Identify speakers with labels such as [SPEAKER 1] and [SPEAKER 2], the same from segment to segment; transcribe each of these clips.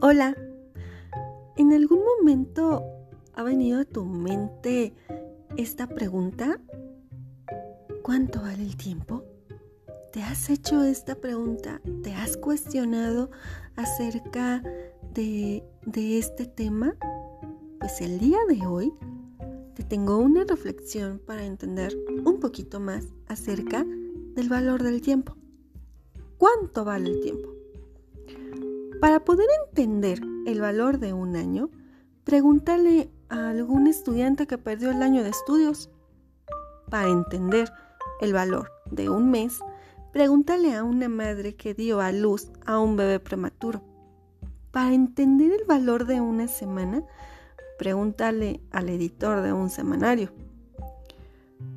[SPEAKER 1] Hola, ¿en algún momento ha venido a tu mente esta pregunta? ¿Cuánto vale el tiempo? ¿Te has hecho esta pregunta? ¿Te has cuestionado acerca de, este tema? Pues el día de hoy te tengo una reflexión para entender un poquito más acerca del valor del tiempo. ¿Cuánto vale el tiempo? Para poder entender el valor de un año, pregúntale a algún estudiante que perdió el año de estudios. Para entender el valor de un mes, pregúntale a una madre que dio a luz a un bebé prematuro. Para entender el valor de una semana, pregúntale al editor de un semanario.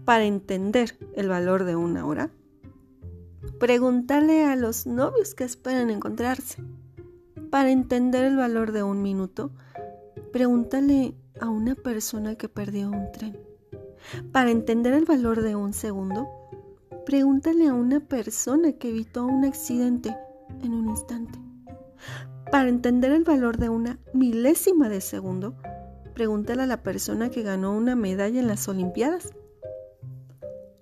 [SPEAKER 1] Para entender el valor de una hora, pregúntale a los novios que esperan encontrarse. Para entender el valor de un minuto, pregúntale a una persona que perdió un tren. Para entender el valor de un segundo, pregúntale a una persona que evitó un accidente en un instante. Para entender el valor de una milésima de segundo, pregúntale a la persona que ganó una medalla en las Olimpiadas.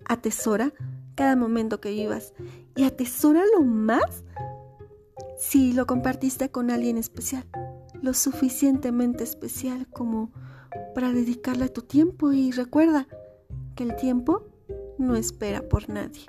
[SPEAKER 1] Atesora cada momento que vivas y atesora lo más si lo compartiste con alguien especial, lo suficientemente especial como para dedicarle tu tiempo y recuerda que el tiempo no espera por nadie.